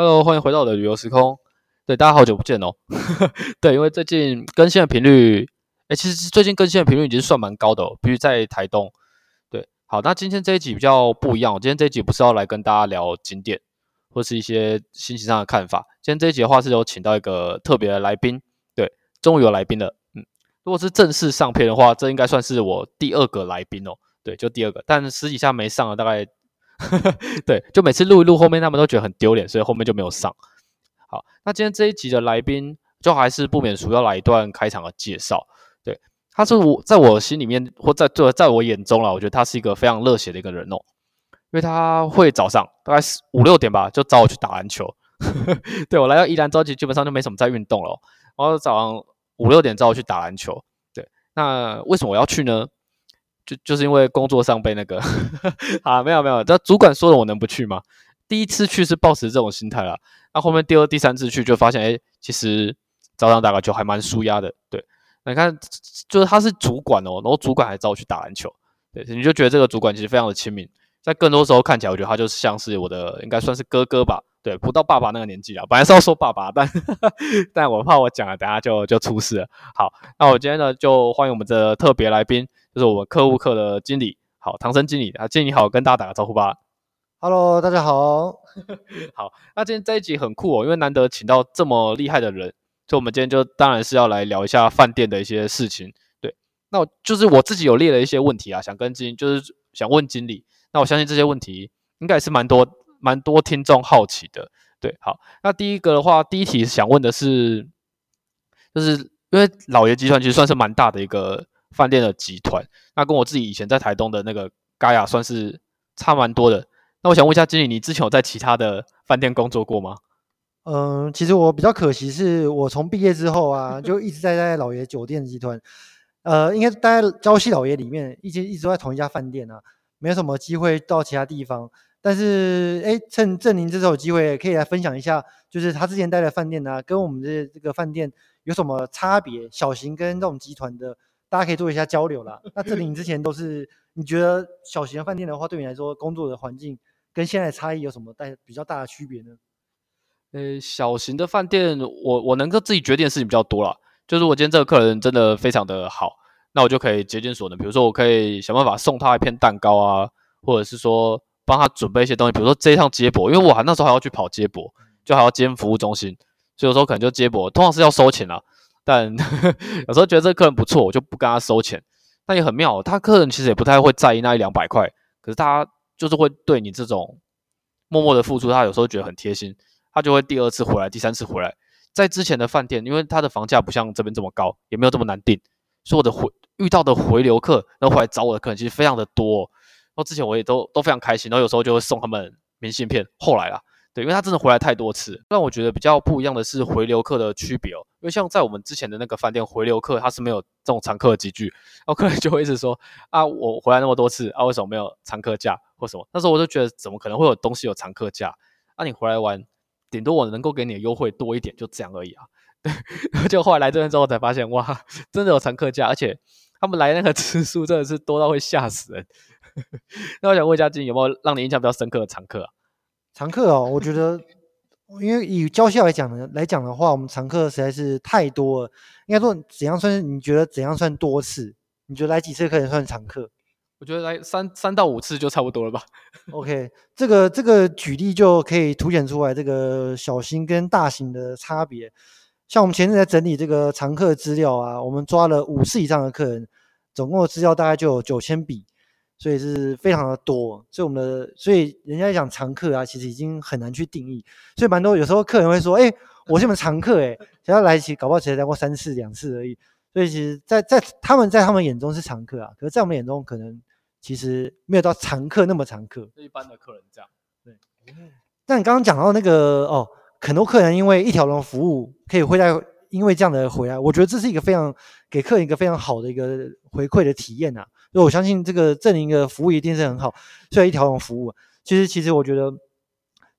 Hello，欢迎回到我的旅游时空。对，大家好久不见哦。对，因为最近更新的频率，哎，其实最近更新的频率已经算蛮高的哦，比如在台东。对，好，那今天这一集比较不一样。今天这一集不是要来跟大家聊景点，或是一些心情上的看法。今天这一集的话是有请到一个特别的来宾。对，终于有来宾了。嗯，如果是正式上片的话，这应该算是我第二个来宾哦。对，就第二个，但私底下没上了，大概。对，就每次录一录，后面他们都觉得很丢脸，所以后面就没有上。好，那今天这一集的来宾，就还是不免俗要来一段开场的介绍。对，他是我在我心里面，或在在在我眼中啦，我觉得他是一个非常热血的一个人哦，因为他会早上大概五六点吧，就找我去打篮球。对我来到宜兰，着急基本上就没什么在运动了，然后早上五六点找我去打篮球。对，那为什么我要去呢？就就是因为工作上被那个，啊，没有没有，这主管说了，我能不去吗？第一次去是抱持这种心态啦，那后面第二、第三次去就发现，哎，其实早上打个球还蛮舒压的。对，你看，就是他是主管哦，然后主管还找我去打篮球，对，你就觉得这个主管其实非常的亲民，在更多时候看起来，我觉得他就是像是我的，应该算是哥哥吧。对，不到爸爸那个年纪了，本来是要说爸爸，但 但我怕我讲了，等下就就出事了。好，那我今天呢，就欢迎我们的特别来宾，就是我们客户课的经理，好，唐生经理啊，经理好，跟大家打个招呼吧。Hello，大家好。好，那今天这一集很酷哦，因为难得请到这么厉害的人，所以我们今天就当然是要来聊一下饭店的一些事情。对，那我就是我自己有列了一些问题啊，想跟经，就是想问经理。那我相信这些问题应该也是蛮多。蛮多听众好奇的，对，好，那第一个的话，第一题想问的是，就是因为老爷集团其实算是蛮大的一个饭店的集团，那跟我自己以前在台东的那个嘎雅算是差蛮多的。那我想问一下经理，你之前有在其他的饭店工作过吗？嗯，其实我比较可惜，是我从毕业之后啊，就一直在在老爷酒店集团，呃，应该待在礁溪老爷里面，一直一直都在同一家饭店啊，没有什么机会到其他地方。但是，哎，趁郑宁这次有机会，可以来分享一下，就是他之前待的饭店呢，跟我们这这个饭店有什么差别？小型跟这种集团的，大家可以做一下交流啦。那郑宁之前都是，你觉得小型饭店的话，对你来说工作的环境跟现在差异有什么大比较大的区别呢？呃，小型的饭店，我我能够自己决定的事情比较多了。就是我今天这个客人真的非常的好，那我就可以竭尽所能，比如说我可以想办法送他一片蛋糕啊，或者是说。帮他准备一些东西，比如说这一趟接驳，因为我还那时候还要去跑接驳，就还要兼服务中心，所以有时候可能就接驳，通常是要收钱啦。但 有时候觉得这个客人不错，我就不跟他收钱。那也很妙，他客人其实也不太会在意那一两百块，可是他就是会对你这种默默的付出，他有时候觉得很贴心，他就会第二次回来，第三次回来。在之前的饭店，因为他的房价不像这边这么高，也没有这么难订，所以我的回遇到的回流客，然后回来找我的客人其实非常的多。然后之前我也都都非常开心，然后有时候就会送他们明信片。后来啊，对，因为他真的回来太多次，让我觉得比较不一样的是回流客的区别哦。因为像在我们之前的那个饭店，回流客他是没有这种常客的集聚，然后客人就会一直说啊，我回来那么多次啊，为什么没有常客价或什么？那时候我就觉得怎么可能会有东西有常客价？啊，你回来玩，顶多我能够给你的优惠多一点，就这样而已啊。对，然后就后来来这边之后才发现，哇，真的有常客价，而且他们来那个次数真的是多到会吓死人。那我想问一下，金有没有让你印象比较深刻的常客啊？常客哦，我觉得，因为以交校来讲呢，来讲的话，我们常客实在是太多了。应该说，怎样算？你觉得怎样算多次？你觉得来几次客人算常客？我觉得来三三到五次就差不多了吧。OK，这个这个举例就可以凸显出来这个小型跟大型的差别。像我们前阵在整理这个常客资料啊，我们抓了五次以上的客人，总共的资料大概就有九千笔。所以是非常的多，所以我们的，所以人家讲常客啊，其实已经很难去定义。所以蛮多有时候客人会说：“哎，我是你们常客，哎，只要来一起，搞不好只来过三次、两次而已。”所以其实，在在他们在他们眼中是常客啊，可是在我们眼中可能其实没有到常客那么常客。一般的客人这样，对。那你刚刚讲到那个哦，很多客人因为一条龙服务，可以会在因为这样的回来，我觉得这是一个非常给客人一个非常好的一个回馈的体验呐。所以我相信这个正宁的服务一定是很好，所以一条龙服务，其实其实我觉得，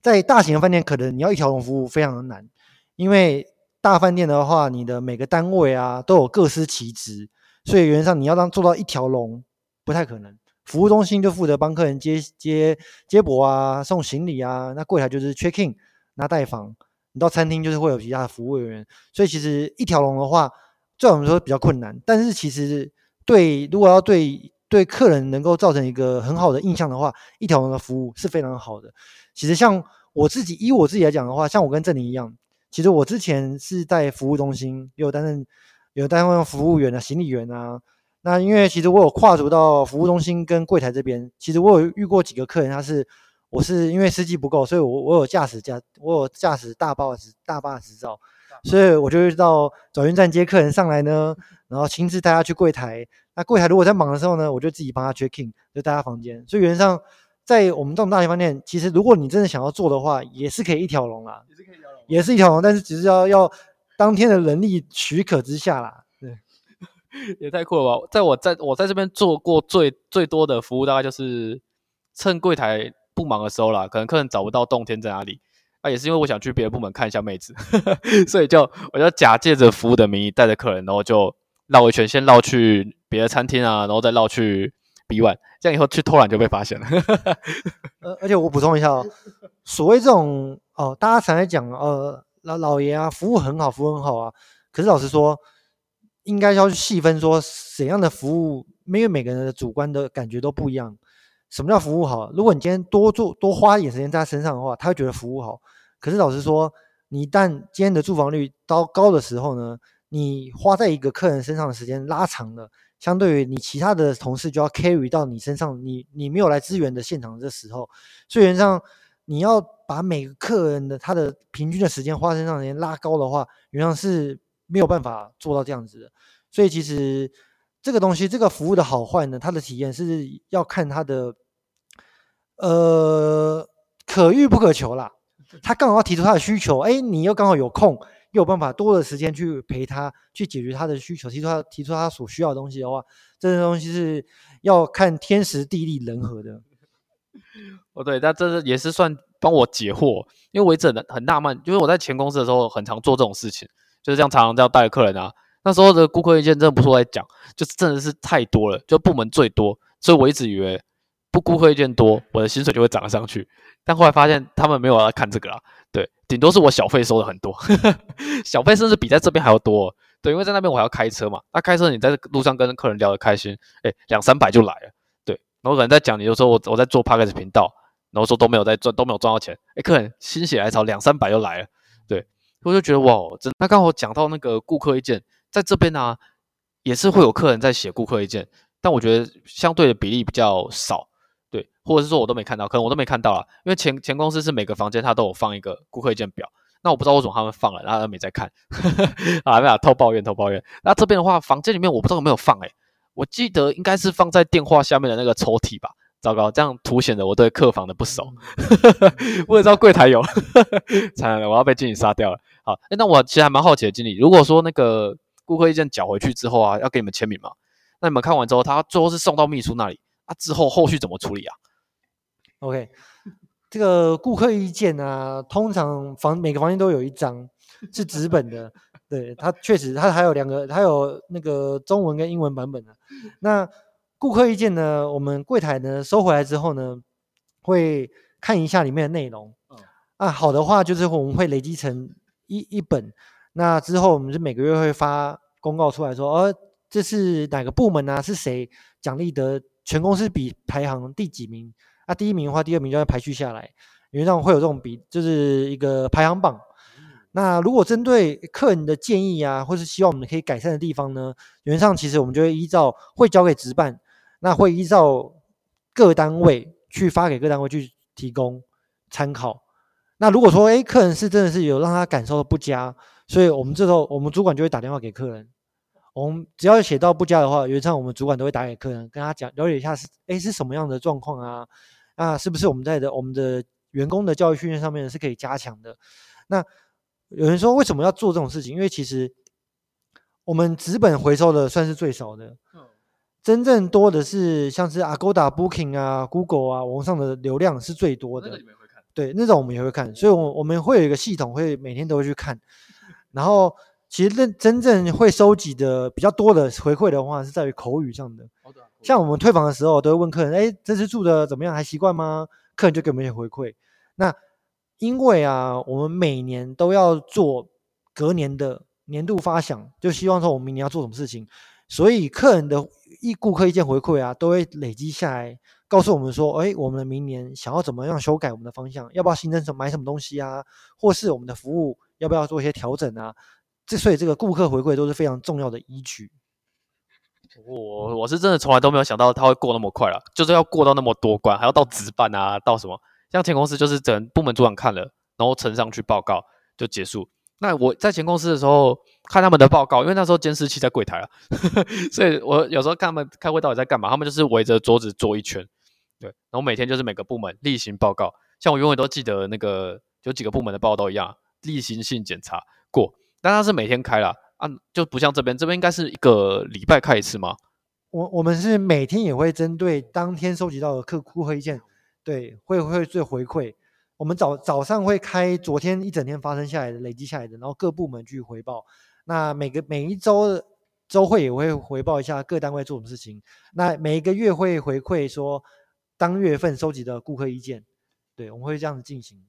在大型的饭店可能你要一条龙服务非常的难，因为大饭店的话，你的每个单位啊都有各司其职，所以原则上你要让做到一条龙不太可能。服务中心就负责帮客人接接接驳啊，送行李啊，那柜台就是 check in，拿代房，你到餐厅就是会有其他的服务人员，所以其实一条龙的话，对我们说比较困难。但是其实对，如果要对对客人能够造成一个很好的印象的话，一条龙的服务是非常好的。其实像我自己，以我自己来讲的话，像我跟郑宁一样，其实我之前是在服务中心有担任有担任服务员啊、行李员啊。那因为其实我有跨足到服务中心跟柜台这边，其实我有遇过几个客人，他是我是因为司机不够，所以我我有驾驶驾我有驾驶大巴执大巴执照，所以我就到转运站接客人上来呢，然后亲自带他去柜台。那柜台如果在忙的时候呢，我就自己帮他 check in，就带他房间。所以原则上，在我们这种大型饭店，其实如果你真的想要做的话，也是可以一条龙啦，也是可以一条龙，也是一条龙，但是只是要要当天的人力许可之下啦。对 也太酷了吧！在我在我在这边做过最最多的服务，大概就是趁柜台不忙的时候啦，可能客人找不到洞天在哪里，啊，也是因为我想去别的部门看一下妹子，所以就我就假借着服务的名义带着客人，然后就绕一圈，先绕去别的餐厅啊，然后再绕去 B one，这样以后去偷懒就被发现了。呃，而且我补充一下哦，所谓这种哦，大家常在讲呃老老爷啊，服务很好，服务很好啊，可是老实说。应该要去细分说怎样的服务，因为每个人的主观的感觉都不一样。什么叫服务好？如果你今天多做多花一点时间在他身上的话，他会觉得服务好。可是老实说，你一旦今天的住房率高高的时候呢，你花在一个客人身上的时间拉长了，相对于你其他的同事就要 carry 到你身上，你你没有来支援的现场的时候，所以原上你要把每个客人的他的平均的时间花身上时间拉高的话，原上是。没有办法做到这样子的，所以其实这个东西，这个服务的好坏呢，它的体验是要看它的，呃，可遇不可求啦。他刚好要提出他的需求，哎，你又刚好有空，又有办法多的时间去陪他，去解决他的需求，提出他提出他所需要的东西的话，这些东西是要看天时地利人和的。哦，对，那这是也是算帮我解惑，因为我一直很很纳闷，就是我在前公司的时候，很常做这种事情。就是这样，常常这样带客人啊。那时候的顾客意见真的不是我在讲，就是真的是太多了，就部门最多，所以我一直以为不顾客意见多，我的薪水就会涨上去。但后来发现他们没有来看这个啊，对，顶多是我小费收的很多，小费甚至比在这边还要多。对，因为在那边我还要开车嘛，那开车你在路上跟客人聊得开心，哎，两三百就来了。对，然后可能在讲，你就说我我在做 p a c k a g e 频道，然后说都没有在赚，都没有赚到钱，哎，客人心血来潮，两三百就来了。对我就觉得哇，真那刚好讲到那个顾客意见，在这边呢，也是会有客人在写顾客意见，但我觉得相对的比例比较少，对，或者是说我都没看到，可能我都没看到啊，因为前前公司是每个房间他都有放一个顾客意见表，那我不知道为什么他们放了，然后他没在看，啊，没有偷抱怨偷抱怨。那这边的话，房间里面我不知道有没有放，诶，我记得应该是放在电话下面的那个抽屉吧。糟糕，这样凸显了我对客房的不熟。我也知道柜台有，惨了，我要被经理杀掉了。好，哎，那我其实还蛮好奇的，经理，如果说那个顾客意见缴回去之后啊，要给你们签名嘛？那你们看完之后，他最后是送到秘书那里，啊，之后后续怎么处理啊？OK，这个顾客意见啊，通常房每个房间都有一张是纸本的，对，它确实它还有两个，它有那个中文跟英文版本的，那。顾客意见呢？我们柜台呢收回来之后呢，会看一下里面的内容。啊，好的话就是我们会累积成一一本。那之后我们是每个月会发公告出来说，哦，这是哪个部门啊？是谁奖励得全公司比排行第几名？啊，第一名的话，第二名就要排序下来，因为这样会有这种比，就是一个排行榜。那如果针对客人的建议啊，或是希望我们可以改善的地方呢，原则上其实我们就会依照会交给值办。那会依照各单位去发给各单位去提供参考。那如果说，哎，客人是真的是有让他感受到不佳，所以我们这时候我们主管就会打电话给客人。我们只要写到不佳的话，原则上我们主管都会打给客人，跟他讲了解一下是，哎，是什么样的状况啊？啊，是不是我们在的我们的员工的教育训练上面是可以加强的？那有人说为什么要做这种事情？因为其实我们纸本回收的算是最少的。真正多的是像是 Agoda Booking 啊、Google 啊，网上的流量是最多的。对，那种我们也会看，所以，我我们会有一个系统，会每天都会去看。然后，其实真真正会收集的比较多的回馈的话，是在于口语上的。像我们退房的时候，都会问客人：“哎，这次住的怎么样？还习惯吗？”客人就给我们一些回馈。那因为啊，我们每年都要做隔年的年度发想，就希望说我们明年要做什么事情，所以客人的一顾客意见回馈啊，都会累积下来，告诉我们说，哎，我们的明年想要怎么样修改我们的方向，要不要新增什么买什么东西啊，或是我们的服务要不要做一些调整啊？这所以这个顾客回馈都是非常重要的依据。我我是真的从来都没有想到他会过那么快了，就是要过到那么多关，还要到值班啊，到什么？像前公司就是整部门主管看了，然后呈上去报告就结束。那我在前公司的时候看他们的报告，因为那时候监视器在柜台啊，所以我有时候看他们开会到底在干嘛。他们就是围着桌子坐一圈，对，然后每天就是每个部门例行报告。像我永远都记得那个有几个部门的报告一样，例行性检查过，但他是每天开了。啊，就不像这边，这边应该是一个礼拜开一次吗？我我们是每天也会针对当天收集到的客顾客意见，对，会会做回馈。我们早早上会开昨天一整天发生下来的累积下来的，然后各部门去回报。那每个每一周周会也会回报一下各单位做什么事情。那每一个月会回馈说当月份收集的顾客意见，对，我们会这样子进行。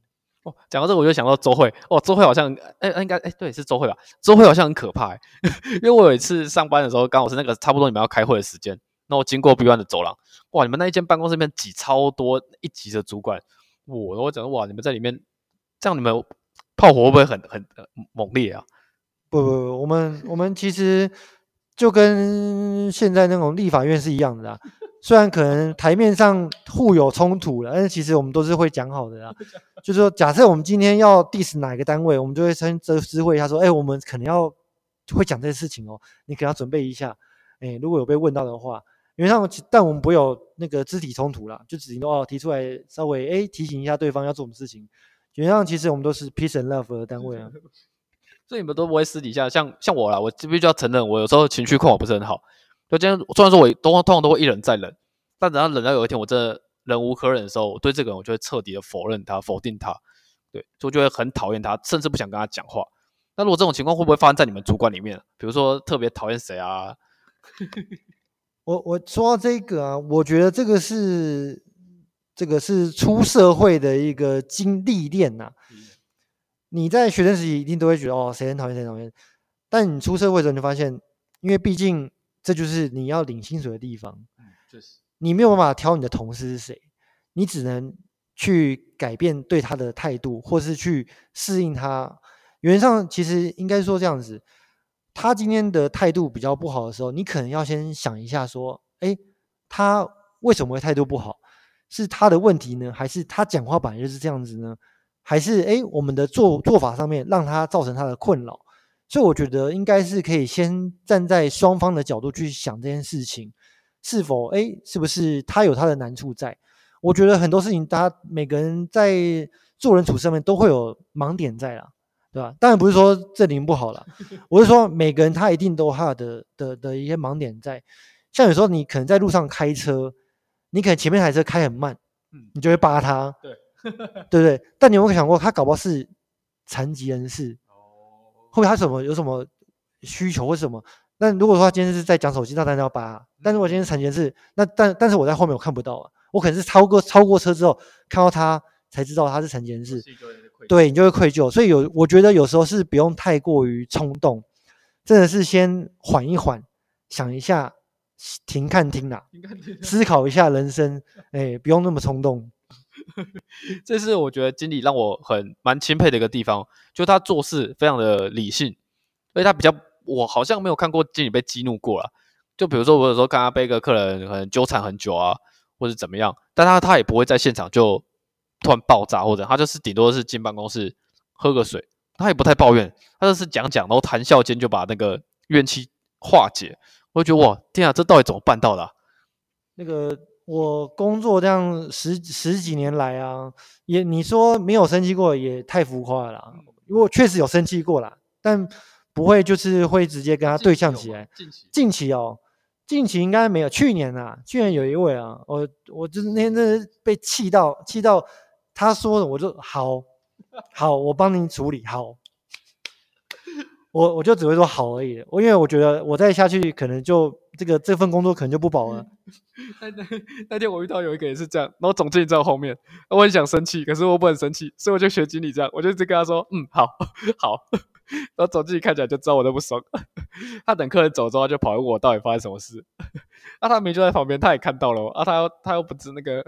哦，讲到这个我就想到周会哦，周会好像哎，应该哎，对，是周会吧？周会好像很可怕，因为我有一次上班的时候，刚好是那个差不多你们要开会的时间，那我经过 B one 的走廊，哇，你们那一间办公室里面挤超多一级的主管，我我讲哇，你们在里面这样，你们炮火会不会很很猛烈啊？不不不，我们我们其实就跟现在那种立法院是一样的啦。虽然可能台面上互有冲突了，但是其实我们都是会讲好的啦。就是说，假设我们今天要 diss 哪个单位，我们就会先知知会一下说：“哎，我们可能要会讲这些事情哦，你可能要准备一下。”哎，如果有被问到的话，因为他们但我们不会有那个肢体冲突啦，就只能哦提出来稍微哎提醒一下对方要做什么事情。原上其实我们都是 peace and love 的单位啊，所以你们都不会私底下像像我啦，我必须要承认，我有时候情绪控我不是很好。就今天，虽然说我都通常都会一忍再忍，但等到忍到有一天我真的忍无可忍的时候，我对这个人我就会彻底的否认他、否定他，对，就就会很讨厌他，甚至不想跟他讲话。那如果这种情况会不会发生在你们主管里面？比如说特别讨厌谁啊？我我说到这个啊，我觉得这个是这个是出社会的一个经历练呐。你在学生时期一定都会觉得哦，谁很讨厌谁讨厌，但你出社会的时候，你发现，因为毕竟。这就是你要领薪水的地方，就是你没有办法挑你的同事是谁，你只能去改变对他的态度，或是去适应他。原则上，其实应该说这样子，他今天的态度比较不好的时候，你可能要先想一下，说，哎，他为什么会态度不好？是他的问题呢，还是他讲话本来就是这样子呢？还是哎，我们的做做法上面让他造成他的困扰？所以我觉得应该是可以先站在双方的角度去想这件事情，是否哎，是不是他有他的难处在？我觉得很多事情，大家每个人在做人处事上面都会有盲点在啦，对吧？当然不是说这零不好了，我是说每个人他一定都有他的的的一些盲点在。像有时候你可能在路上开车，你可能前面台车开很慢，你就会扒他，对 对不对？但你有没有想过，他搞不好是残疾人士？后面他什么有什么需求或什么？那如果说他今天是在讲手机，那当然要扒。但是我今天残疾人士，那但但是我在后面我看不到啊，我可能是超过超过车之后看到他才知道他是残疾人士，对你就会愧疚。所以有我觉得有时候是不用太过于冲动，真的是先缓一缓，想一下，停看听啦，思考一下人生，哎，不用那么冲动。这是我觉得经理让我很蛮钦佩的一个地方，就他做事非常的理性，而且他比较，我好像没有看过经理被激怒过了。就比如说我有时候看他被一个客人可能纠缠很久啊，或者怎么样，但他他也不会在现场就突然爆炸，或者他就是顶多是进办公室喝个水，他也不太抱怨，他就是讲讲，然后谈笑间就把那个怨气化解。我就觉得哇，天啊，这到底怎么办到的？那个。我工作这样十十几年来啊，也你说没有生气过也太浮夸了。因为我确实有生气过啦，但不会就是会直接跟他对呛起来。近期近期哦，近期应该没有。去年啊，去年有一位啊，我我就是那天真的被气到气到，他说的我就好好，我帮您处理好。我我就只会说好而已。我因为我觉得我再下去可能就这个这份工作可能就不保了。那那那天我遇到有一个也是这样，然后总经理在我后面，我很想生气，可是我不很生气，所以我就学经理这样，我就一直跟他说，嗯，好 好。然后总经理看起来就知道我都不爽，他等客人走之后就跑来问我到底发生什么事。啊，他明就在旁边，他也看到了啊，他又他又不知那个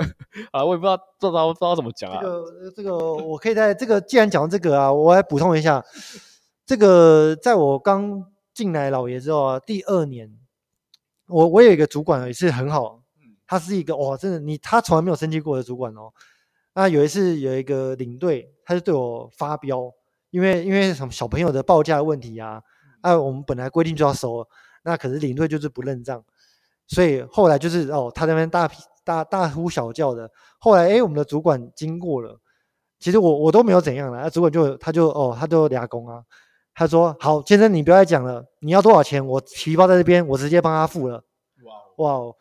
啊，我也不知道不知道不知道怎么讲啊。这个这个我可以在这个既然讲到这个啊，我来补充一下，这个在我刚进来老爷之后啊，第二年，我我有一个主管也是很好，他是一个哇，真的你他从来没有生气过的主管哦。那有一次有一个领队，他就对我发飙。因为因为什么小朋友的报价问题啊，啊，我们本来规定就要收，那可是领队就是不认账，所以后来就是哦，他那边大大大呼小叫的。后来哎，我们的主管经过了，其实我我都没有怎样了，那主管就他就哦，他就俩工啊，他说好，先生你不要再讲了，你要多少钱，我提包在这边，我直接帮他付了。哇哇，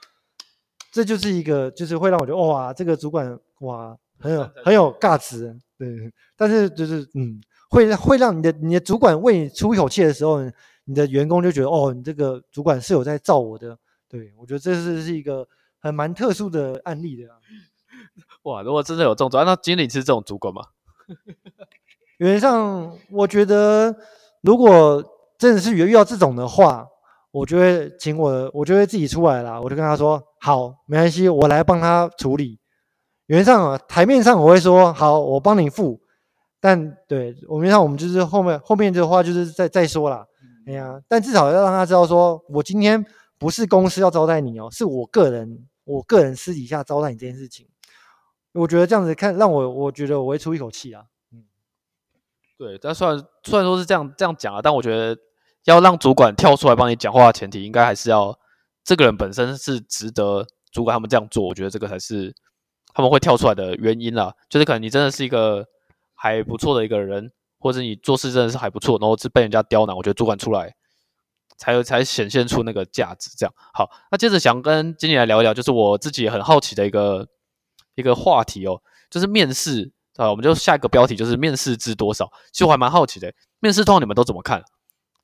这就是一个就是会让我觉得哇，这个主管哇很有很有尬值，对，但是就是嗯。会会让你的你的主管为你出一口气的时候，你的员工就觉得哦，你这个主管是有在罩我的。对我觉得这是是一个很蛮特殊的案例的。哇，如果真的有这种那经理是这种主管吗？原则上，我觉得如果真的是遇到这种的话，我就会请我，我就会自己出来啦。我就跟他说：“好，没关系，我来帮他处理。”原则上，台面上我会说：“好，我帮你付。”但对我们上，我们就是后面后面的话就是再再说啦，哎呀，但至少要让他知道，说我今天不是公司要招待你哦，是我个人，我个人私底下招待你这件事情。我觉得这样子看，让我我觉得我会出一口气啊。对，但虽然虽然说是这样这样讲啊，但我觉得要让主管跳出来帮你讲话的前提，应该还是要这个人本身是值得主管他们这样做。我觉得这个才是他们会跳出来的原因啦。就是可能你真的是一个。还不错的一个人，或者你做事真的是还不错，然后是被人家刁难，我觉得主管出来才有才显现出那个价值。这样好，那接着想跟经理来聊一聊，就是我自己很好奇的一个一个话题哦，就是面试啊，我们就下一个标题就是面试知多少。其实我还蛮好奇的，面试通常你们都怎么看？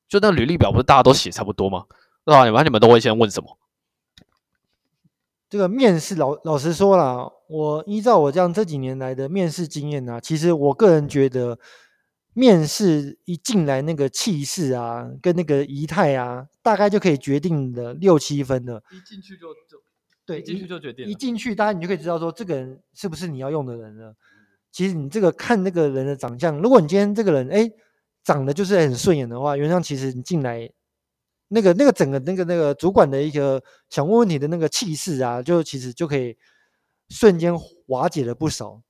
就那履历表不是大家都写差不多吗？对吧你们你们都会先问什么？这个面试老老实说了，我依照我这样这几年来的面试经验呢，其实我个人觉得，面试一进来那个气势啊，跟那个仪态啊，大概就可以决定的六七分的。一进去就就对，一进去就决定。一进去，大家你就可以知道说，这个人是不是你要用的人了。其实你这个看那个人的长相，如果你今天这个人哎长得就是很顺眼的话，原上其实你进来。那个、那个整个、那个、那个主管的一个想问问题的那个气势啊，就其实就可以瞬间瓦解了不少。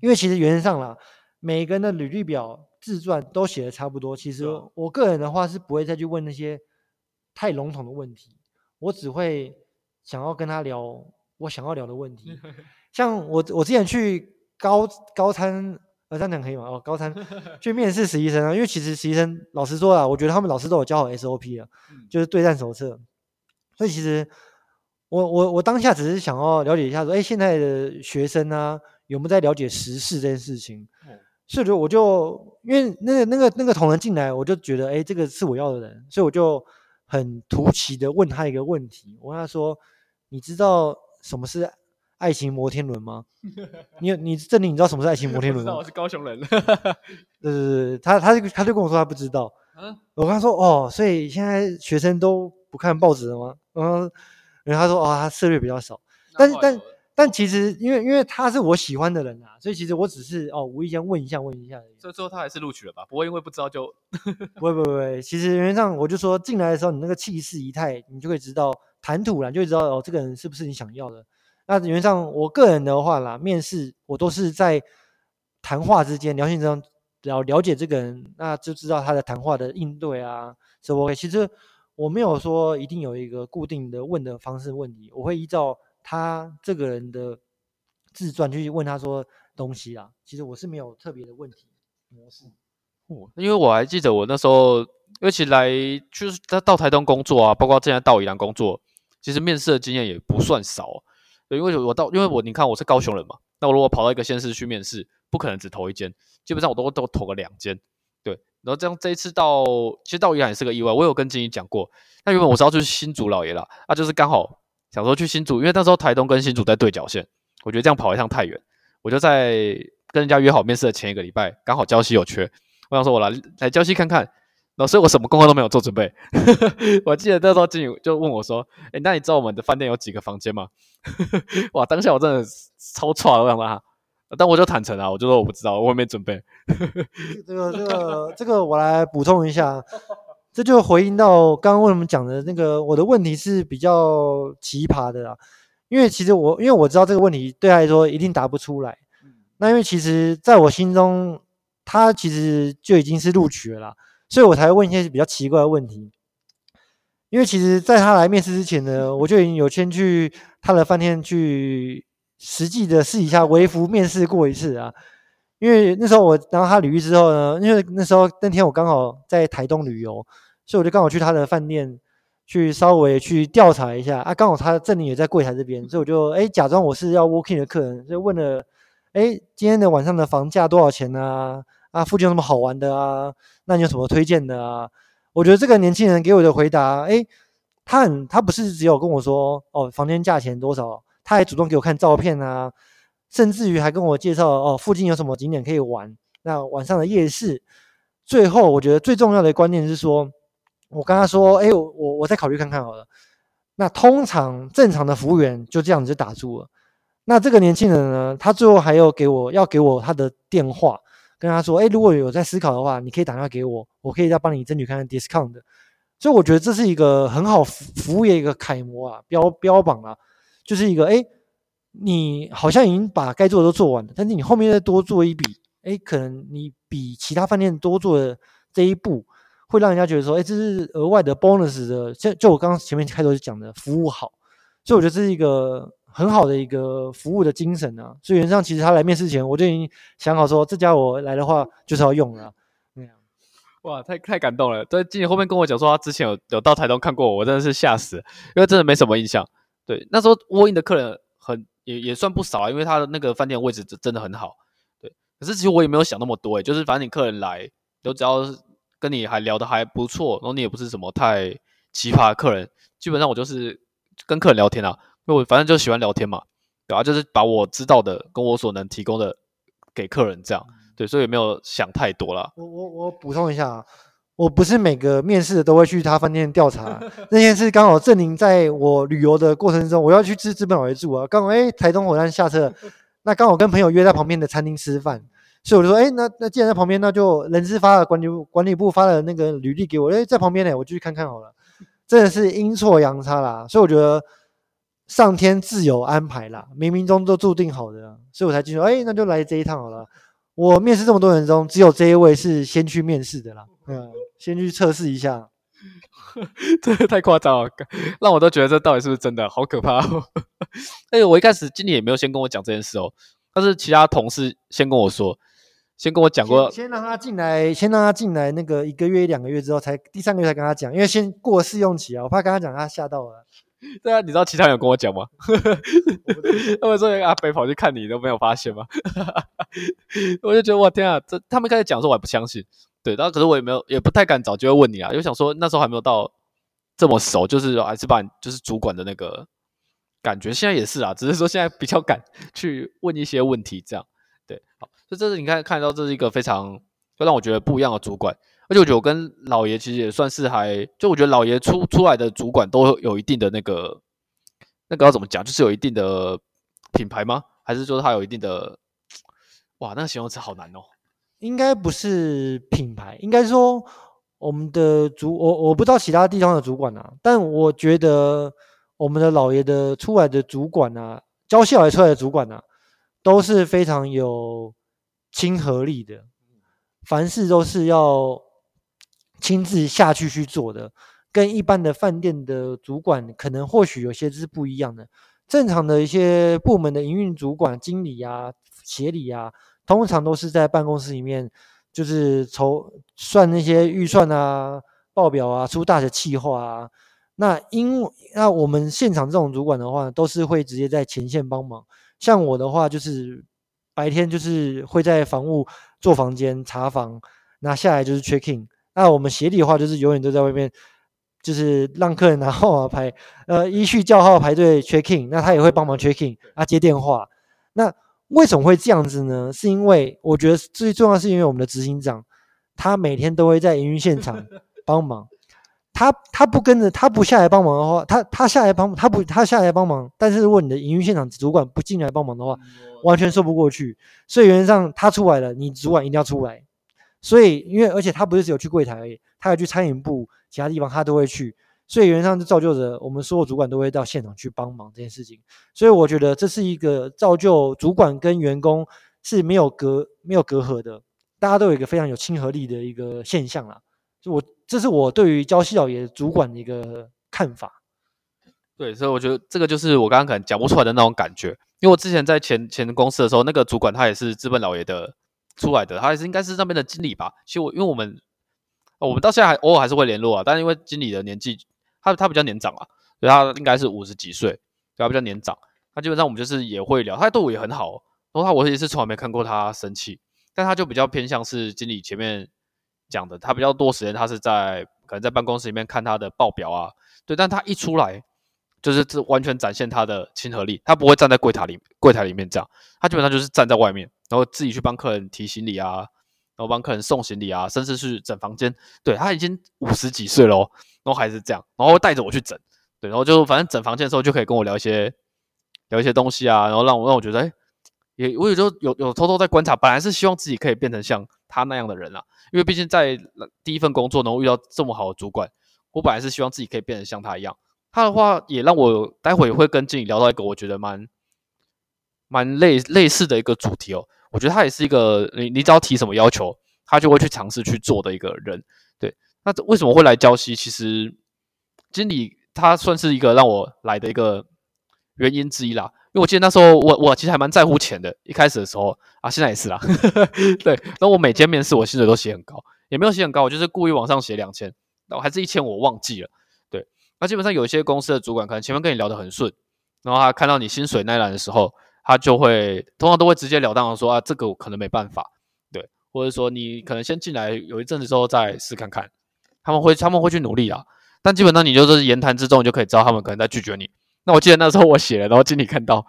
因为其实原则上啦，每个人的履历表、自传都写的差不多。其实我个人的话是不会再去问那些太笼统的问题，我只会想要跟他聊我想要聊的问题。像我，我之前去高高餐。这样讲可以吗？哦，高三去面试实习生啊，因为其实实习生老实说啊，我觉得他们老师都有教好 SOP 了，就是对战手册。所以其实我我我当下只是想要了解一下，说哎，现在的学生呢有没有在了解时事这件事情？所以我就因为那个那个那个同仁进来，我就觉得哎，这个是我要的人，所以我就很突奇的问他一个问题，我问他说：“你知道什么是？”爱情摩天轮吗？你你这里你知道什么是爱情摩天轮吗？我是高雄人。对对对，他他就他就跟我说他不知道。我跟他说哦，所以现在学生都不看报纸了吗？嗯，然后他说哦，他涉猎比较少。但是但但其实因为因为他是我喜欢的人啊，所以其实我只是哦无意间问一下问一下。所以最后他还是录取了吧？不会因为不知道就不会不会不会。其实原则上我就说进来的时候你那个气势仪态，你就可以知道谈吐了，就会知道哦这个人是不是你想要的。那原则上，我个人的话啦，面试我都是在谈话之间、聊天中了了解这个人，那就知道他的谈话的应对啊，是 OK。其实我没有说一定有一个固定的问的方式问题，我会依照他这个人的自传去问他说东西啊。其实我是没有特别的问题模式。哦，因为我还记得我那时候，尤其来就是他到台东工作啊，包括现在到宜兰工作，其实面试的经验也不算少。对，因为我到，因为我你看我是高雄人嘛，那我如果跑到一个县市去面试，不可能只投一间，基本上我都都投个两间。对，然后这样这一次到，其实到宜兰也是个意外。我有跟经理讲过，那原本我是要去新竹老爷啦，啊，就是刚好想说去新竹，因为那时候台东跟新竹在对角线，我觉得这样跑一趟太远，我就在跟人家约好面试的前一个礼拜，刚好礁溪有缺，我想说我来来礁溪看看，然后所以我什么功课都没有做准备。我记得那时候经理就问我说：“哎，那你知道我们的饭店有几个房间吗？” 哇，当下我真的超差，我想他。但我就坦诚啊，我就说我不知道，我也没准备。这个、这个、这个，我来补充一下，这就回应到刚刚为什么讲的那个我的问题是比较奇葩的啦。因为其实我因为我知道这个问题对他来说一定答不出来。那因为其实在我心中，他其实就已经是录取了啦，所以我才会问一些比较奇怪的问题。因为其实在他来面试之前呢，我就已经有先去他的饭店去。实际的试一下微服面试过一次啊，因为那时候我拿到他履历之后呢，因为那时候那天我刚好在台东旅游，所以我就刚好去他的饭店去稍微去调查一下啊，刚好他的证明也在柜台这边，所以我就哎假装我是要 working 的客人，就问了哎今天的晚上的房价多少钱呢？啊附近有什么好玩的啊？那你有什么推荐的啊？我觉得这个年轻人给我的回答，哎他很他不是只有跟我说哦房间价钱多少。他还主动给我看照片啊，甚至于还跟我介绍哦，附近有什么景点可以玩。那晚上的夜市，最后我觉得最重要的观念是说，我跟他说，哎，我我我再考虑看看好了。那通常正常的服务员就这样子打住了。那这个年轻人呢，他最后还要给我要给我他的电话，跟他说，哎，如果有在思考的话，你可以打电话给我，我可以再帮你争取看看 discount 的。所以我觉得这是一个很好服服务业一个楷模啊，标标榜啊。就是一个哎，你好像已经把该做的都做完了，但是你后面再多做一笔，哎，可能你比其他饭店多做的这一步，会让人家觉得说，哎，这是额外的 bonus 的。就就我刚刚前面开头就讲的，服务好，所以我觉得这是一个很好的一个服务的精神啊。所以原上其实他来面试前，我就已经想好说，这家我来的话就是要用了。哇，太太感动了。对，经理后面跟我讲说，他之前有有到台东看过我，我真的是吓死，因为真的没什么印象。对，那时候窝印的客人很也也算不少，因为他的那个饭店位置真真的很好。对，可是其实我也没有想那么多诶，就是反正你客人来，都只要跟你还聊得还不错，然后你也不是什么太奇葩的客人，基本上我就是跟客人聊天啊，因为我反正就喜欢聊天嘛，对啊，就是把我知道的跟我所能提供的给客人这样，对，所以也没有想太多啦。我我我补充一下啊。我不是每个面试的都会去他饭店调查，那件事刚好证明在我旅游的过程中，我要去资资本老爷住啊，刚好哎台东火车站下车，那刚好跟朋友约在旁边的餐厅吃饭，所以我就说哎那那既然在旁边，那就人事发了管理管理部发了那个履历给我，哎在旁边呢，我就去看看好了，真的是阴错阳差啦，所以我觉得上天自有安排啦，冥冥中都注定好的，所以我才进去，哎那就来这一趟好了。我面试这么多人中，只有这一位是先去面试的啦，嗯。先去测试一下，这太夸张了，让我都觉得这到底是不是真的，好可怕。哎，我一开始经理也没有先跟我讲这件事哦，但是其他同事先跟我说，先跟我讲过，先让他进来，先让他进来，那个一个月一、两个月之后，才第三个月才跟他讲，因为先过试用期啊，我怕跟他讲他吓到了。对啊，你知道其他人有跟我讲吗？他们说阿北跑去看你都没有发现吗？我就觉得我天啊，这他们开始讲说我还不相信。对，然后可是我也没有，也不太敢找机会问你啊，因为想说那时候还没有到这么熟，就是还是把就是主管的那个感觉，现在也是啊，只是说现在比较敢去问一些问题，这样对，好，所以这是你看看到这是一个非常就让我觉得不一样的主管，而且我觉得我跟老爷其实也算是还，就我觉得老爷出出来的主管都有一定的那个那个要怎么讲，就是有一定的品牌吗？还是说他有一定的哇，那个形容词好难哦。应该不是品牌，应该说我们的主我我不知道其他地方的主管啊，但我觉得我们的老爷的出来的主管啊，教校来出来的主管啊，都是非常有亲和力的，凡事都是要亲自下去去做的，跟一般的饭店的主管可能或许有些是不一样的。正常的一些部门的营运主管、经理啊、协理啊。通常都是在办公室里面，就是筹算那些预算啊、报表啊、出大的计划啊。那因那我们现场这种主管的话，都是会直接在前线帮忙。像我的话，就是白天就是会在房务做房间查房，那下来就是 checking。那我们协理的话，就是永远都在外面，就是让客人拿号码牌，呃，依序叫号排队 check in。那他也会帮忙 check in 啊，接电话。那为什么会这样子呢？是因为我觉得最重要是因为我们的执行长，他每天都会在营运现场 帮忙。他他不跟着他不下来帮忙的话，他他下来帮他不他下来帮忙，但是如果你的营运现场主管不进来帮忙的话，完全说不过去。所以原则上他出来了，你主管一定要出来。所以因为而且他不是只有去柜台而已，他还去餐饮部其他地方他都会去。所以原上就造就着我们所有主管都会到现场去帮忙这件事情。所以我觉得这是一个造就主管跟员工是没有隔没有隔阂的，大家都有一个非常有亲和力的一个现象啦。就我。这是我对于交西老爷主管的一个看法。对，所以我觉得这个就是我刚刚可能讲不出来的那种感觉。因为我之前在前前公司的时候，那个主管他也是资本老爷的出来的，他也是应该是那边的经理吧。其实我因为我们我们到现在还偶尔还是会联络啊，但是因为经理的年纪，他他比较年长啊，所以他应该是五十几岁，对他比较年长。他基本上我们就是也会聊，他对我也很好。然后他我也是从来没看过他生气，但他就比较偏向是经理前面。讲的，他比较多时间，他是在可能在办公室里面看他的报表啊，对，但他一出来，就是这完全展现他的亲和力，他不会站在柜台里柜台里面这样，他基本上就是站在外面，然后自己去帮客人提行李啊，然后帮客人送行李啊，甚至是整房间，对他已经五十几岁了，然后还是这样，然后带着我去整，对，然后就反正整房间的时候就可以跟我聊一些聊一些东西啊，然后让我让我觉得，哎，也我有时候有有偷偷在观察，本来是希望自己可以变成像。他那样的人啊，因为毕竟在第一份工作能够遇到这么好的主管，我本来是希望自己可以变得像他一样。他的话也让我待会也会跟经理聊到一个我觉得蛮蛮类类似的一个主题哦。我觉得他也是一个你你只要提什么要求，他就会去尝试去做的一个人。对，那为什么会来交西？其实经理他算是一个让我来的一个原因之一啦。因为我记得那时候我我其实还蛮在乎钱的，一开始的时候啊，现在也是啦。对，那我每间面试我薪水都写很高，也没有写很高，我就是故意往上写两千，然后还是一千我忘记了。对，那基本上有一些公司的主管可能前面跟你聊得很顺，然后他看到你薪水那栏的时候，他就会通常都会直截了当的说啊，这个我可能没办法。对，或者说你可能先进来有一阵子之后再试看看，他们会他们会去努力啊，但基本上你就是言谈之中就可以知道他们可能在拒绝你。那我记得那时候我写了，然后经理看到，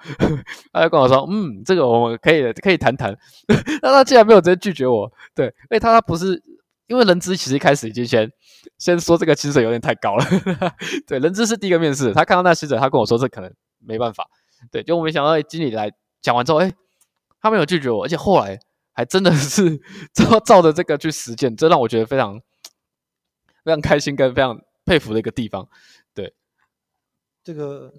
他就跟我说：“嗯，这个我们可以可以谈谈。”那他竟然没有直接拒绝我，对，因为他他不是因为人资其实一开始已经先先说这个薪水有点太高了，对，人资是第一个面试，他看到那薪水，他跟我说这可能没办法，对，就我没想到经理来讲完之后，哎，他没有拒绝我，而且后来还真的是 照照着这个去实践，这让我觉得非常非常开心跟非常佩服的一个地方。对这个、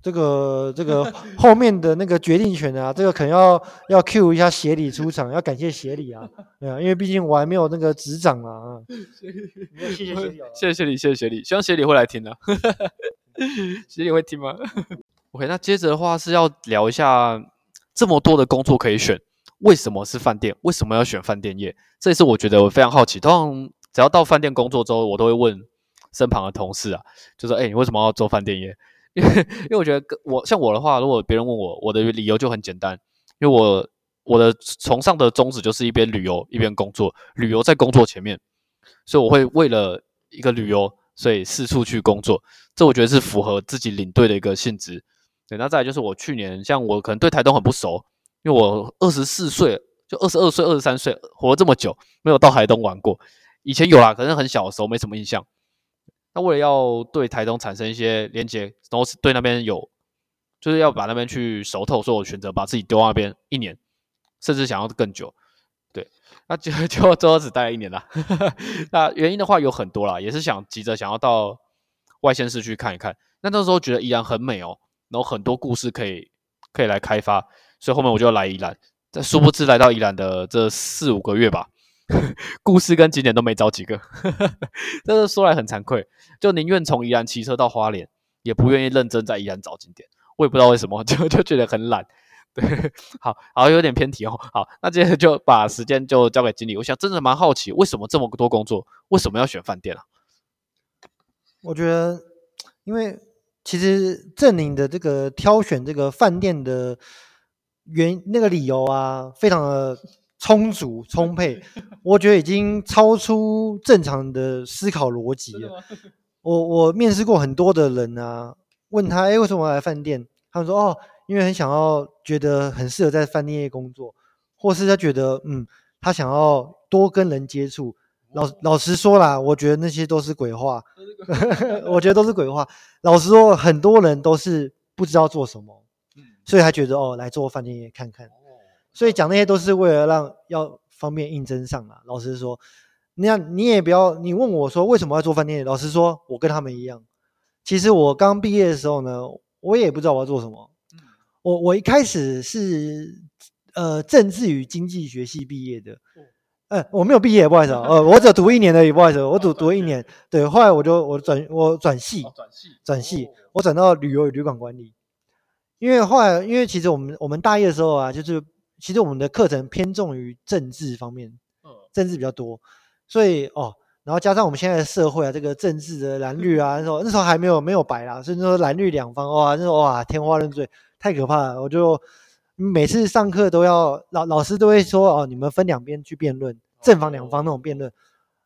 这个、这个后面的那个决定权啊，这个可能要要 Q 一下协理出场，要感谢协理啊，对啊，因为毕竟我还没有那个执掌啊。谢谢协理，谢谢协理，谢谢协理，希望协理会来听的。协理会听吗？OK，那接着的话是要聊一下这么多的工作可以选，为什么是饭店？为什么要选饭店业？这也是我觉得我非常好奇。通常只要到饭店工作之后，我都会问。身旁的同事啊，就说：“哎，你为什么要做饭店业？因为因为我觉得，我像我的话，如果别人问我，我的理由就很简单，因为我我的崇尚的宗旨就是一边旅游一边工作，旅游在工作前面，所以我会为了一个旅游，所以四处去工作。这我觉得是符合自己领队的一个性质。对，那再来就是我去年，像我可能对台东很不熟，因为我二十四岁，就二十二岁、二十三岁，活了这么久，没有到台东玩过。以前有啦，可能很小的时候没什么印象。”那为了要对台东产生一些连接，然后对那边有，就是要把那边去熟透，所以我选择把自己丢那边一年，甚至想要更久。对，那就 就最后只待了一年啦。那原因的话有很多啦，也是想急着想要到外县市去看一看。那那时候觉得宜兰很美哦，然后很多故事可以可以来开发，所以后面我就来宜兰。但殊不知来到宜兰的这四五个月吧。故事跟景点都没找几个，但是说来很惭愧，就宁愿从宜兰骑车到花莲，也不愿意认真在宜兰找景点。我也不知道为什么，就就觉得很懒。对，好好有点偏题哦。好，那接着就把时间就交给经理。我想真的蛮好奇，为什么这么多工作，为什么要选饭店啊？我觉得，因为其实郑宁的这个挑选这个饭店的原那个理由啊，非常的。充足充沛，我觉得已经超出正常的思考逻辑了。我我面试过很多的人啊，问他，哎，为什么要来饭店？他们说，哦，因为很想要，觉得很适合在饭店业工作，或是他觉得，嗯，他想要多跟人接触。老老实说啦，我觉得那些都是鬼话，我觉得都是鬼话。老实说，很多人都是不知道做什么，所以他觉得哦，来做饭店业看看。所以讲那些都是为了让要方便应征上啦。老实说，那你也不要，你问我说为什么要做饭店？老实说，我跟他们一样。其实我刚毕业的时候呢，我也不知道我要做什么。我我一开始是呃政治与经济学系毕业的。呃，我没有毕业，不好意思啊，呃，我只读一年的，不好意思，我只读一年，对，后来我就我转我转系，转系，转系，我转到旅游与旅馆管理，因为后来因为其实我们我们大一的时候啊，就是其实我们的课程偏重于政治方面，嗯，政治比较多，所以哦，然后加上我们现在的社会啊，这个政治的蓝绿啊，那时候那时候还没有没有白啦，所以说蓝绿两方哇，那时候哇天花乱坠，太可怕了，我就。每次上课都要老老师都会说哦，你们分两边去辩论，正方两方那种辩论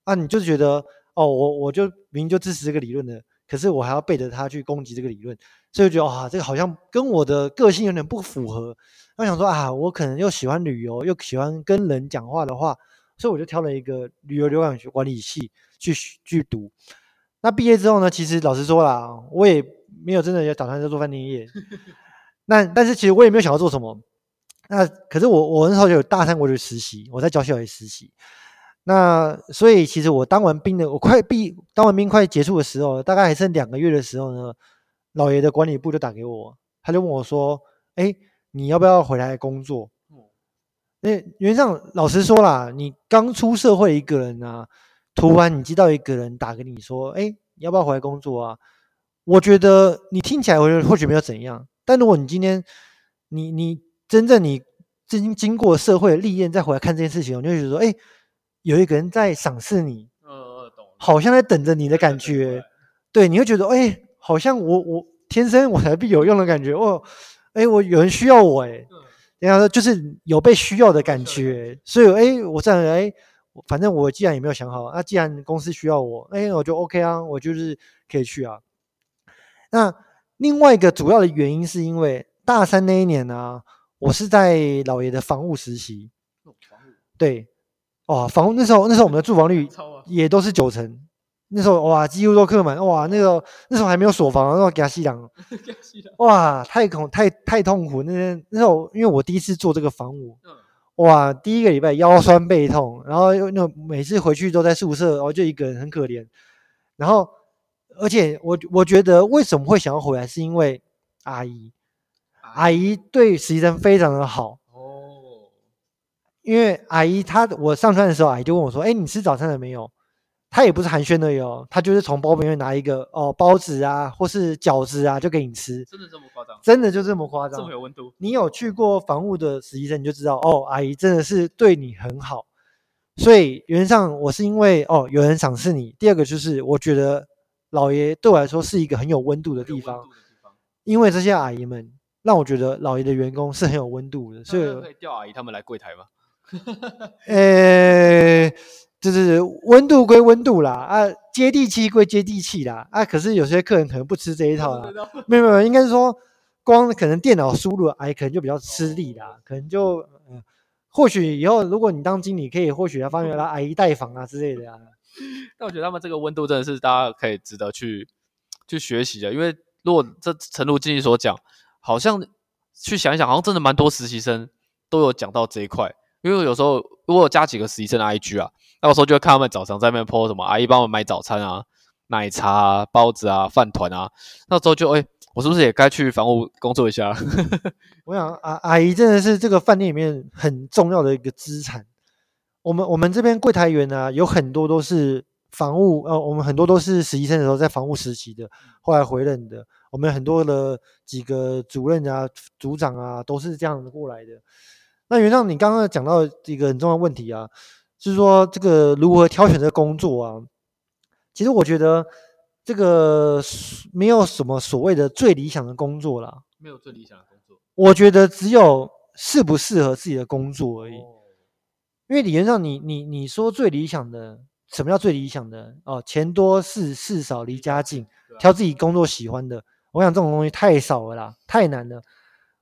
啊，你就觉得哦，我我就明明就支持这个理论的，可是我还要背着他去攻击这个理论，所以觉得啊，这个好像跟我的个性有点不符合。我想说啊，我可能又喜欢旅游，又喜欢跟人讲话的话，所以我就挑了一个旅游流感学管理系去去读。那毕业之后呢，其实老实说啦，我也没有真的要打算在做饭店业。那但是其实我也没有想要做什么，那可是我我那时候有大三我就实习，我在教校也实习，那所以其实我当完兵的，我快毕当完兵快结束的时候，大概还剩两个月的时候呢，老爷的管理部就打给我，他就问我说：“哎，你要不要回来工作？”那原上老实说啦，你刚出社会一个人啊，突然你接到一个人打给你说：“哎，你要不要回来工作啊？”我觉得你听起来，我觉得或许没有怎样。但如果你今天，你你真正你经经过社会的历练再回来看这件事情，你就觉得说，哎，有一个人在赏识你，呃，懂，好像在等着你的感觉，对，你会觉得，哎，好像我我天生我才必有用的感觉，哦，哎，我有人需要我，哎，然后就是有被需要的感觉，所以，哎，我这样，哎，反正我既然也没有想好，那既然公司需要我，哎，我就 OK 啊，我就是可以去啊，那。另外一个主要的原因是因为大三那一年呢，我是在老爷的房屋实习。对，哦，房屋那时候那时候我们的住房率也都是九成，那时候哇几乎都客满，哇那个那时候还没有锁房，那时候给他吸氧，哇太恐太太痛苦，那天那时候因为我第一次做这个房屋，哇第一个礼拜腰酸背痛，然后又那每次回去都在宿舍，然后就一个人很可怜，然后。而且我我觉得为什么会想要回来，是因为阿姨，阿姨对实习生非常的好哦。因为阿姨她我上班的时候，阿姨就问我说：“哎，你吃早餐了没有？”她也不是寒暄的哟，她就是从包里面拿一个哦包子啊，或是饺子啊，就给你吃。真的这么夸张？真的就这么夸张？这么有温度？你有去过房屋的实习生，你就知道哦，阿姨真的是对你很好。所以原则上我是因为哦有人赏识你，第二个就是我觉得。老爷对我来说是一个很有温度的地方，因为这些阿姨们让我觉得老爷的员工是很有温度的，所以可以调阿姨他们来柜台吗？呃，就是温度归温度啦，啊，接地气归接地气啦，啊，可是有些客人可能不吃这一套啦，没有没有，应该是说光可能电脑输入，哎，可能就比较吃力啦，可能就嗯，或许以后如果你当经理，可以或许要方便来阿姨代访啊之类的啊。但我觉得他们这个温度真的是大家可以值得去去学习的，因为如果这陈如经理所讲，好像去想一想，好像真的蛮多实习生都有讲到这一块。因为有时候如果加几个实习生的 IG 啊，那时候就会看他们早上在那边 po 什么阿姨帮我买早餐啊、奶茶啊、包子啊、饭团啊，那时候就哎，我是不是也该去房屋工作一下？我想阿阿姨真的是这个饭店里面很重要的一个资产。我们我们这边柜台员呢，有很多都是防务，呃，我们很多都是实习生的时候在防务实习的，后来回任的。我们很多的几个主任啊、组长啊，都是这样子过来的。那袁尚，你刚刚讲到一个很重要的问题啊，就是说这个如何挑选这个工作啊？其实我觉得这个没有什么所谓的最理想的工作啦，没有最理想的工作。我觉得只有适不适合自己的工作而已。因为理论上你你你说最理想的，什么叫最理想的？哦，钱多事事少，离家近，挑自己工作喜欢的。我想这种东西太少了啦，太难了。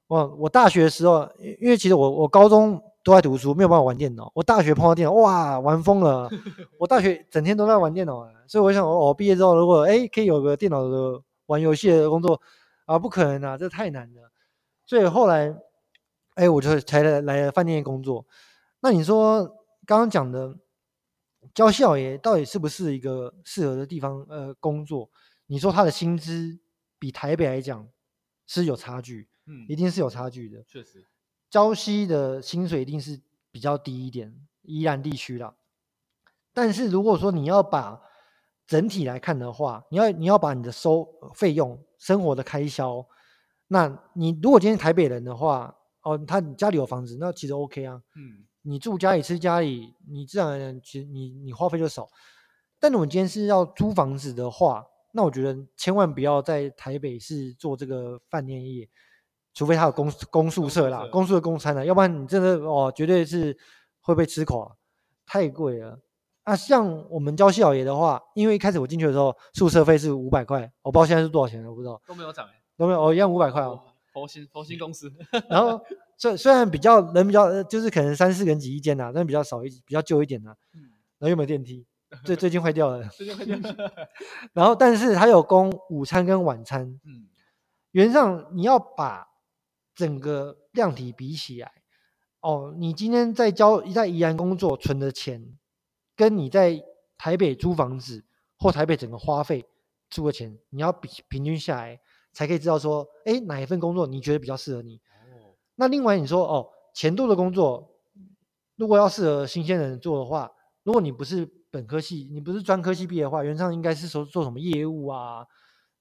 我我大学的时候，因为其实我我高中都在读书，没有办法玩电脑。我大学碰到电脑，哇，玩疯了。我大学整天都在玩电脑，所以我想，我毕业之后如果哎可以有个电脑的玩游戏的工作啊，不可能啊，这太难了。所以后来，哎，我就才来来饭店工作。那你说刚刚讲的教校爷到底是不是一个适合的地方？呃，工作？你说他的薪资比台北来讲是有差距？嗯，一定是有差距的。确实，礁溪的薪水一定是比较低一点，宜兰地区啦。但是如果说你要把整体来看的话，你要你要把你的收费用、生活的开销，那你如果今天台北人的话，哦，他家里有房子，那其实 OK 啊。嗯，你住家里吃家里，你自然而然其实你你花费就少。但如果今天是要租房子的话，那我觉得千万不要在台北市做这个饭店业。除非他有公公宿舍啦，公宿的公餐啦，要不然你真的哦，绝对是会被吃垮，太贵了。啊，像我们教西老爷的话，因为一开始我进去的时候，宿舍费是五百块，我不知道现在是多少钱，我不知道都没有涨都没有哦，一样五百块哦。佛心佛心公司，然后虽虽然比较人比较，就是可能三四个人挤一间呐，但比较少一比较旧一点呐。嗯。然后又没有电梯，最 最近坏掉了。最近坏掉。然后，但是它有供午餐跟晚餐。嗯。原则上你要把。整个量体比起来，哦，你今天在交在宜兰工作存的钱，跟你在台北租房子或台北整个花费出的钱，你要比平均下来，才可以知道说，哎，哪一份工作你觉得比较适合你。那另外你说，哦，前度的工作，如果要适合新鲜人做的话，如果你不是本科系，你不是专科系毕业的话，原上应该是说做什么业务啊，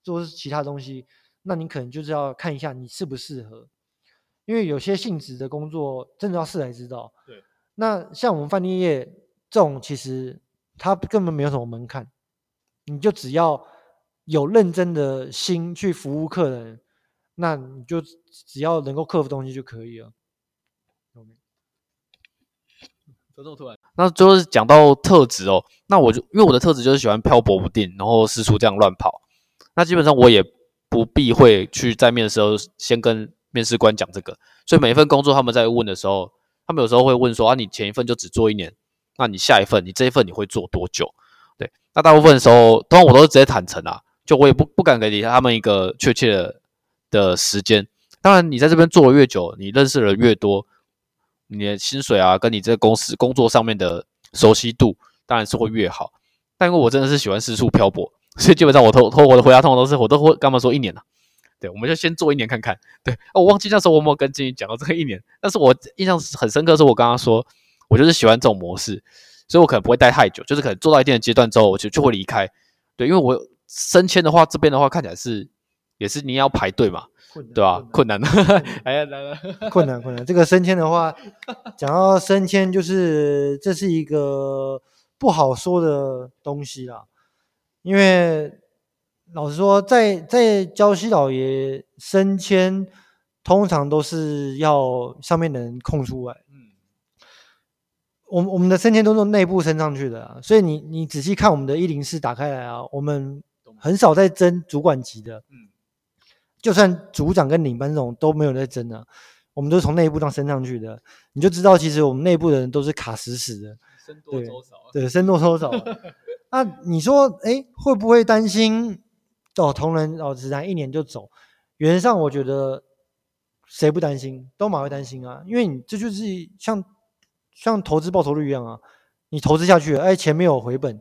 做其他东西，那你可能就是要看一下你适不适合。因为有些性质的工作，真的要试才知道。对，那像我们饭店业这种，其实它根本没有什么门槛，你就只要有认真的心去服务客人，那你就只要能够克服东西就可以了。这么突然，那最后讲到特质哦，那我就因为我的特质就是喜欢漂泊不定，然后四处这样乱跑，那基本上我也不避讳去在面的时候先跟。面试官讲这个，所以每一份工作他们在问的时候，他们有时候会问说：啊，你前一份就只做一年，那你下一份，你这一份你会做多久？对，那大部分的时候，当然我都是直接坦诚啊，就我也不不敢给他们一个确切的的时间。当然，你在这边做的越久，你认识的人越多，你的薪水啊，跟你这个公司工作上面的熟悉度，当然是会越好。但因为我真的是喜欢四处漂泊，所以基本上我投投我的回答通常都是我都会干嘛说一年了。对，我们就先做一年看看。对，我忘记那时候我有没有跟经理讲到这个一年，但是我印象很深刻，是我刚刚说，我就是喜欢这种模式，所以我可能不会待太久，就是可能做到一定的阶段之后，我就就会离开。对，因为我升迁的话，这边的话看起来是也是你要排队嘛，对吧？困难的，哎呀，来了，困难困难。这个升迁的话，讲到升迁，就是这是一个不好说的东西啦，因为。老实说，在在礁溪老爷升迁，通常都是要上面的人空出来。嗯，我我们的升迁都是内部升上去的，所以你你仔细看我们的一零四打开来啊，我们很少在争主管级的。嗯，就算组长跟领班这种都没有在争啊，我们都是从内部上升上去的。你就知道，其实我们内部的人都是卡死死的。升多粥少。对，升多粥少。那你说，哎，会不会担心？哦，同仁哦，只然一年就走，原则上我觉得谁不担心，都蛮会担心啊，因为你这就是像像投资报酬率一样啊，你投资下去，哎，钱没有回本，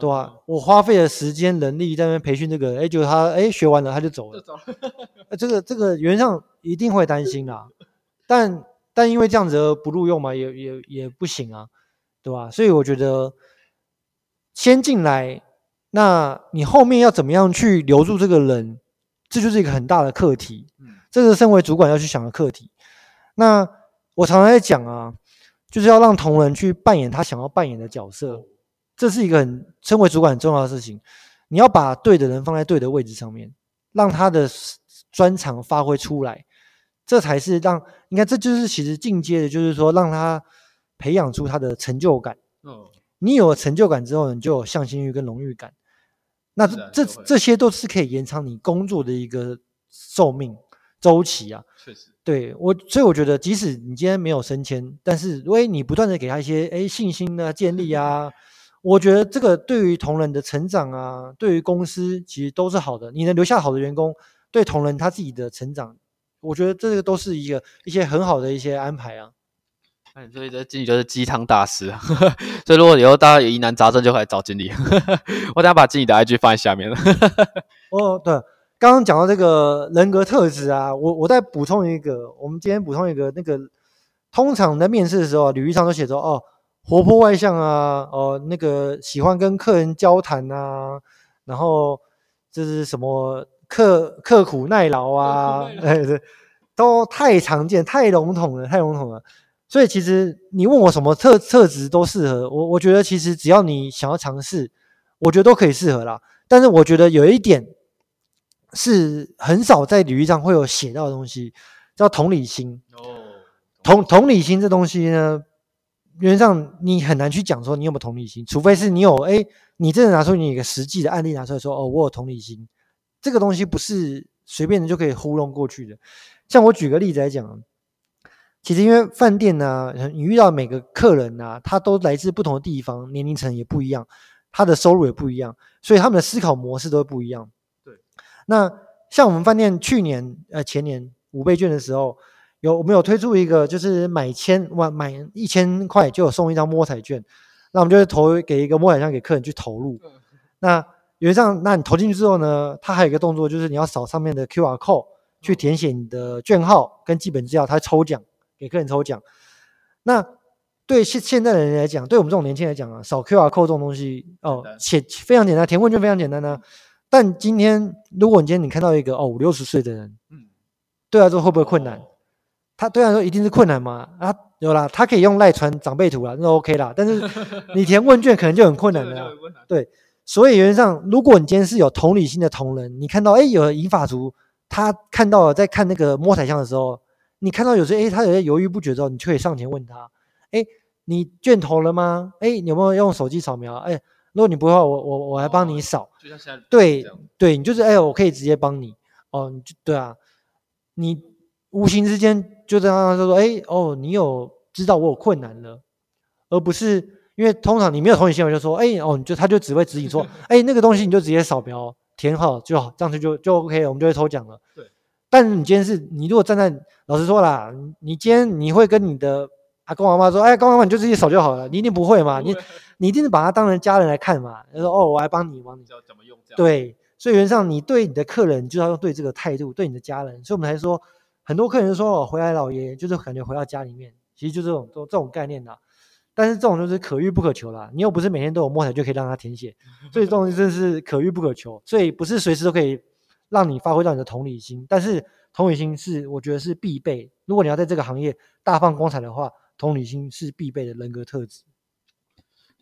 对吧？我花费了时间、人力在那边培训这个，哎，就他哎学完了他就走了，这个这个原则上一定会担心啦，但但因为这样子而不录用嘛，也也也不行啊，对吧？所以我觉得先进来。那你后面要怎么样去留住这个人，这就是一个很大的课题。嗯，这是身为主管要去想的课题。那我常常在讲啊，就是要让同仁去扮演他想要扮演的角色，这是一个很身为主管很重要的事情。你要把对的人放在对的位置上面，让他的专长发挥出来，这才是让你看，这就是其实进阶的，就是说让他培养出他的成就感。嗯，你有了成就感之后，你就有向心欲跟荣誉感。那这这这些都是可以延长你工作的一个寿命周期啊。确实，对我，所以我觉得，即使你今天没有升迁，但是如果你不断的给他一些哎信心啊建立啊，我觉得这个对于同仁的成长啊，对于公司其实都是好的。你能留下好的员工，对同仁他自己的成长，我觉得这个都是一个一些很好的一些安排啊。哎，所以这经理就是鸡汤大师啊。所以如果以后大家有疑难杂症，就可以找经理。我等下把经理的 IG 放在下面了。哦，对，刚刚讲到这个人格特质啊，我我再补充一个，我们今天补充一个那个，通常在面试的时候啊，履历上都写着哦，活泼外向啊，哦，那个喜欢跟客人交谈啊，然后就是什么刻刻苦耐劳啊，哎对，都太常见，太笼统了，太笼统了。所以其实你问我什么特特质都适合，我我觉得其实只要你想要尝试，我觉得都可以适合啦。但是我觉得有一点是很少在履历上会有写到的东西，叫同理心。哦，同同理心这东西呢，原则上你很难去讲说你有没有同理心，除非是你有哎，你真的拿出你一个实际的案例拿出来说哦，我有同理心，这个东西不是随便的就可以糊弄过去的。像我举个例子来讲啊，其实因为饭店呢、你遇到每个客人呢、他都来自不同的地方，年龄层也不一样，他的收入也不一样，所以他们的思考模式都会不一样。对，那像我们饭店去年呃前年五倍券的时候，有我们有推出一个，就是买千万买一千块就有送一张摸彩券，那我们就会投给一个摸彩箱给客人去投入。那原则上，那你投进去之后呢，它还有一个动作，就是你要扫上面的 QR code 去填写你的券号跟基本资料，它抽奖给客人抽奖。那对现现在的人来讲，对我们这种年轻人来讲啊，扫 QR code 这种东西哦，且非常简单，填问卷非常简单呢、但今天如果你今天你看到一个哦五六十岁的人，嗯，对他说会不会困难？哦他对他说一定是困难吗？啊，有啦，他可以用赖传长辈图啦，那 OK 啦。但是 你填问卷可能就很困难了啦。对，所以原则上，如果你今天是有同理心的同仁，你看到哎有银发族，他看到了在看那个摸彩箱的时候，你看到有时候哎他有些犹豫不决之后，你就可以上前问他，哎你卷头了吗？哎你有没有用手机扫描？哎如果你不会话，我我我来帮你哦扫。就像现在对对，你就是哎，我可以直接帮你哦，你就对啊，你无形之间就这样说说，哎哦，你有知道我有困难了，而不是因为通常你没有同理心，我就说，哎哦，你就他就只会指引说，哎那个东西你就直接扫描填好就好，这样子就就 OK，了我们就会抽奖了。对，但是你今天是你如果站在老实说啦，你你今天你会跟你的阿公阿妈说，哎，公阿妈你就自己扫就好了，你一定不会嘛，你你一定是把他当成家人来看嘛，他说哦，我来帮你，帮你。怎么用这样。对，所以原则上你对你的客人就要用对这个态度，对你的家人，所以我们才说很多客人就说哦，回来老爷就是感觉回到家里面，其实就这种这种这种概念啦。但是这种就是可遇不可求啦，你又不是每天都有摸彩就可以让他填写，所以这种真是可遇不可求，所以不是随时都可以让你发挥到你的同理心，但是同理心是我觉得是必备，如果你要在这个行业大放光彩的话，同理心是必备的人格特质。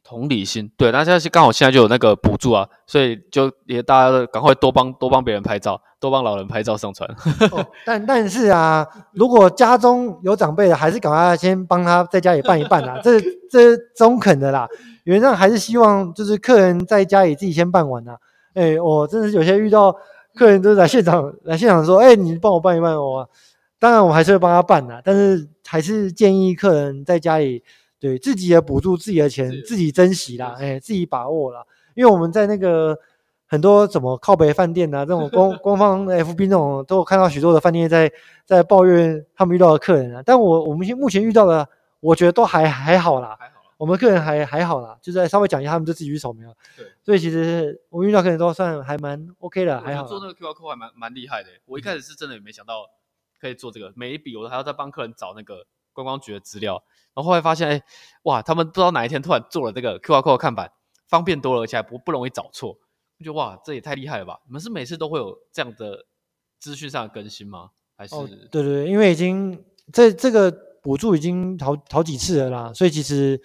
同理心，对，那现在是刚好现在就有那个补助啊，所以就也大家都赶快多帮多帮别人拍照，多帮老人拍照上传。哦，但但是啊，如果家中有长辈的，还是赶快先帮他在家里办一办啦，这这中肯的啦。原则上还是希望就是客人在家里自己先办完啦。哎，我真的是有些遇到客人都是来现场来现场说，哎，你帮我办一办我。当然我还是会帮他办啦，但是还是建议客人在家里对自己的补助、自己的钱自己珍惜啦，哎，自己把握啦。因为我们在那个很多什么靠北饭店啊，这种 官官方 FB 那种，都有看到许多的饭店在在抱怨他们遇到的客人啊。但我我们现目前遇到的，我觉得都还还好啦。还好，我们客人还还好啦，就是稍微讲一下，他们就自己去扫描。对，所以其实我们遇到客人都算还蛮 OK 的，我还好做那个 QR code 还蛮蛮厉害的。我一开始是真的也没想到可以做这个，每一笔我都还要再帮客人找那个观光局的资料，然后后来发现，哎，哇，他们不知道哪一天突然做了这个 QR code 看板，方便多了，而且还不不容易找错。我觉得哇，这也太厉害了吧！你们是每次都会有这样的资讯上的更新吗？还是、哦，对对，因为已经这这个补助已经好好几次了啦，所以其实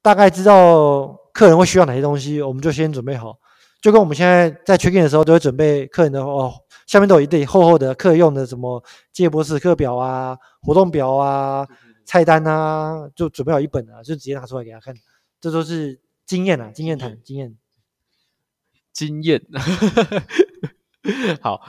大概知道客人会需要哪些东西，我们就先准备好。就跟我们现在在 check in 的时候，都会准备客人的哦，下面都有一堆厚厚的课用的什么接驳时刻表啊、活动表啊、菜单啊，就准备好一本啊，就直接拿出来给他看，这都是经验啊，经验谈，经验。经验。好，